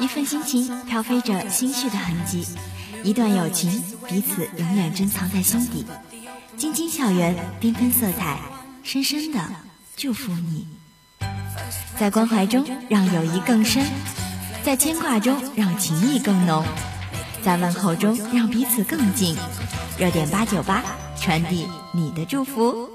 一份心情飘飞着心绪的痕迹，一段友情，彼此永远珍藏在心底。晶晶校园，缤纷色彩，深深的祝福你。在关怀中，让友谊更深；在牵挂中，让情谊更浓；在问候中，让彼此更近。热点八九八，传递你的祝福。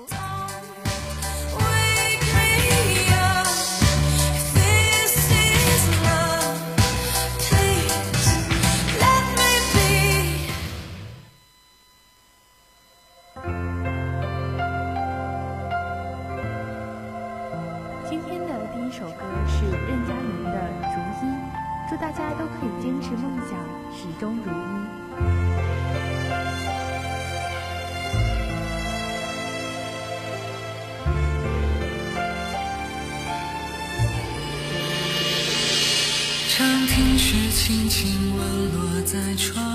轻轻吻落在窗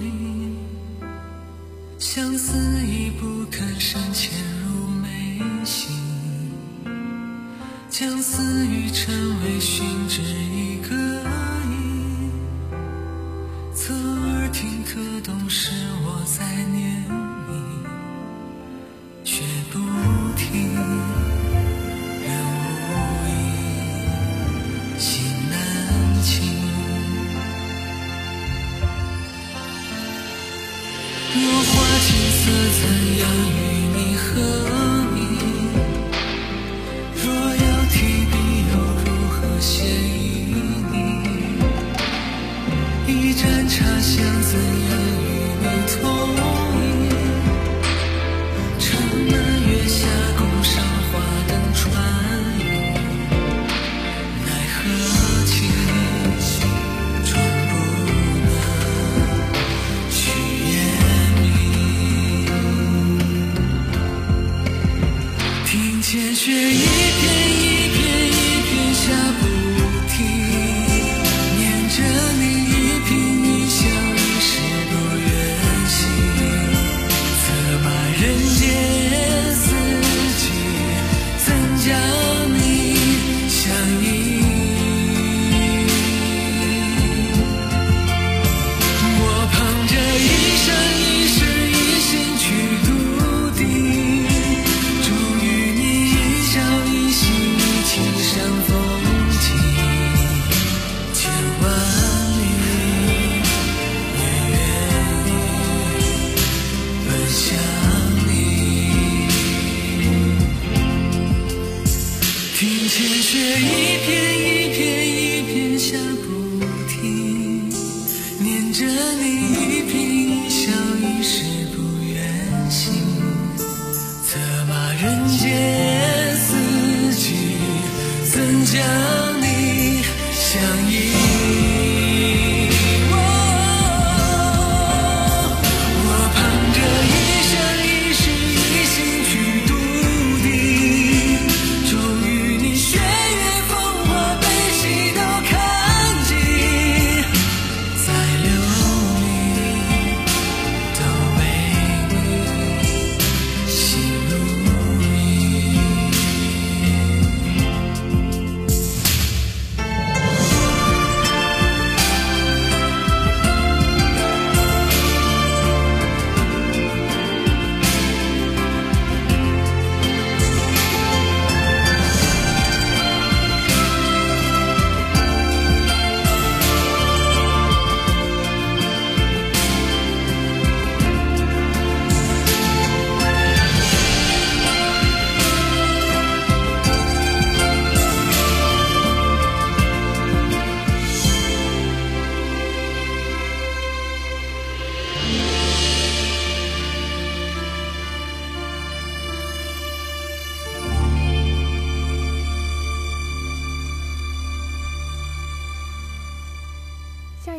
棂，相思已不肯深潜一盏茶香怎样与你同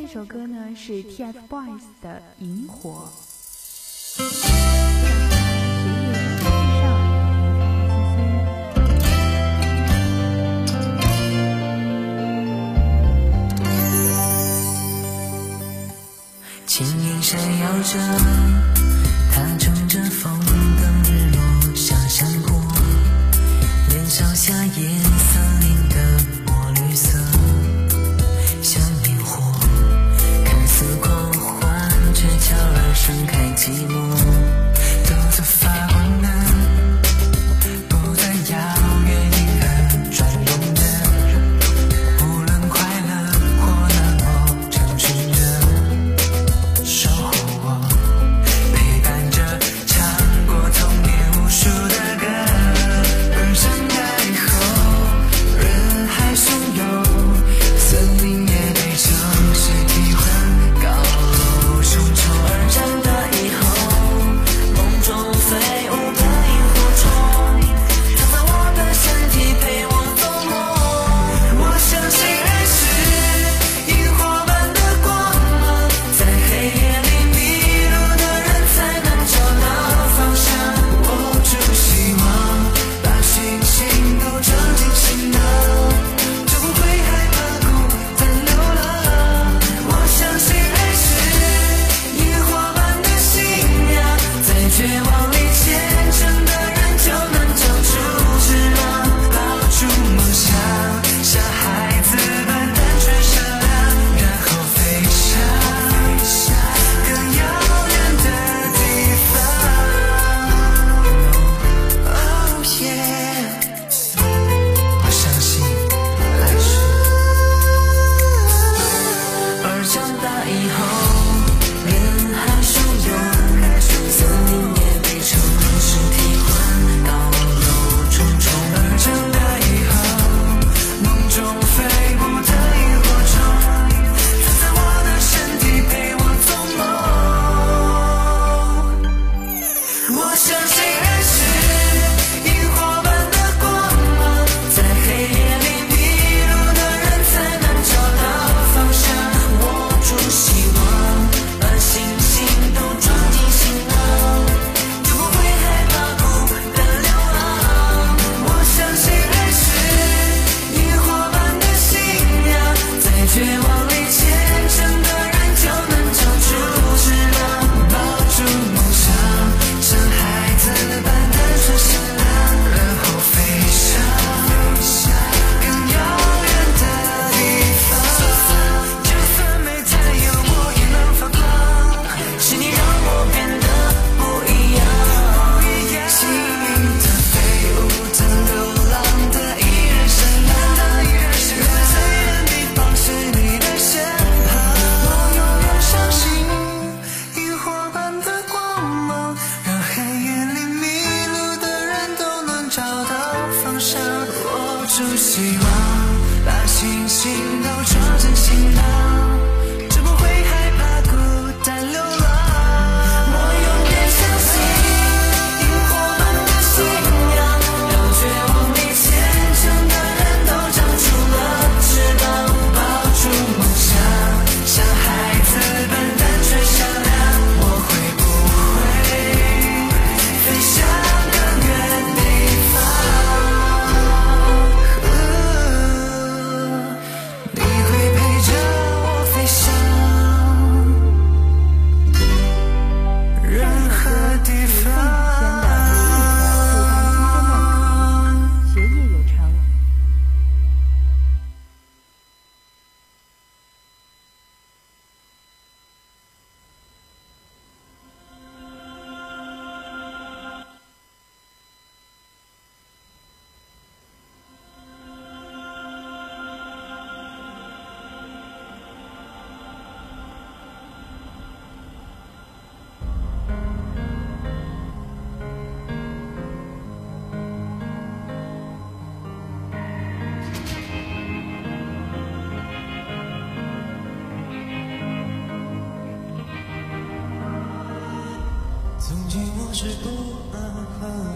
这首歌呢是 tfboys 的萤火。闪耀着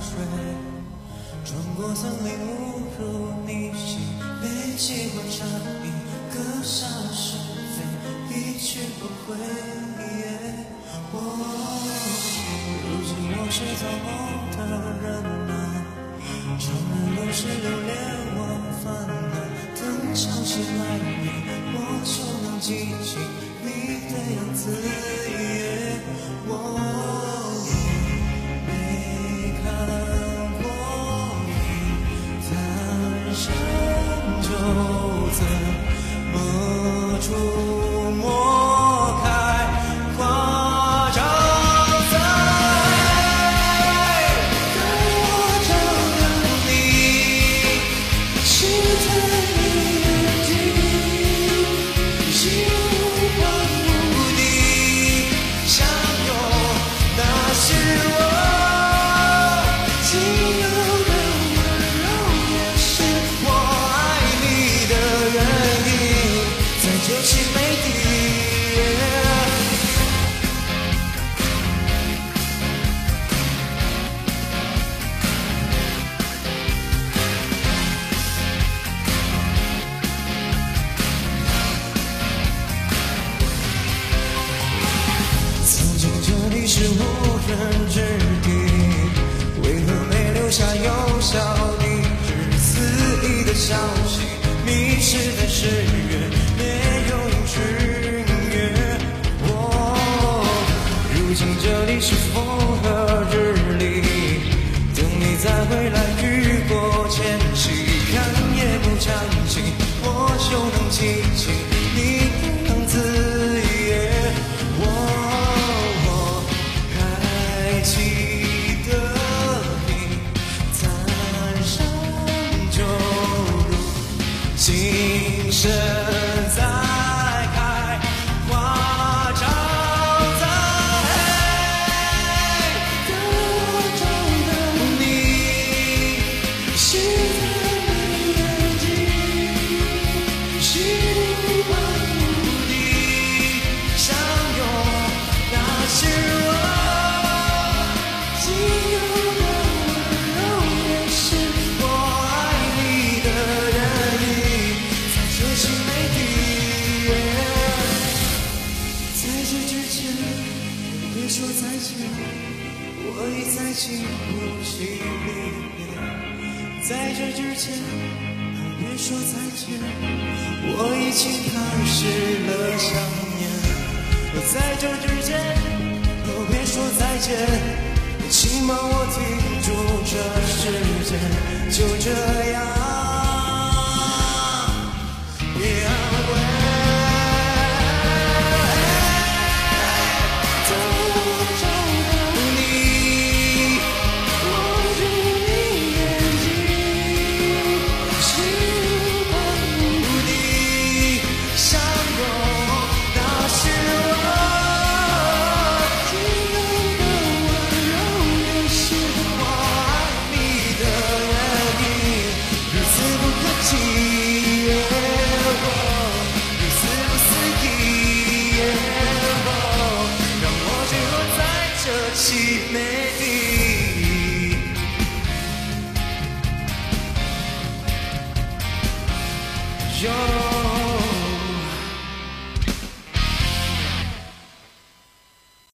水穿过森林误入你心被计划扎一搁下时是非一去不回我哦如今我是造梦的人呐怅然若失流连忘返啊等潮汐来临我就能记起你的样子耶哦 to 之前别说再见我已在经不起离别在这之前别说再见我已经开始了想念在这之前别说再见请帮我停住这时间就这样。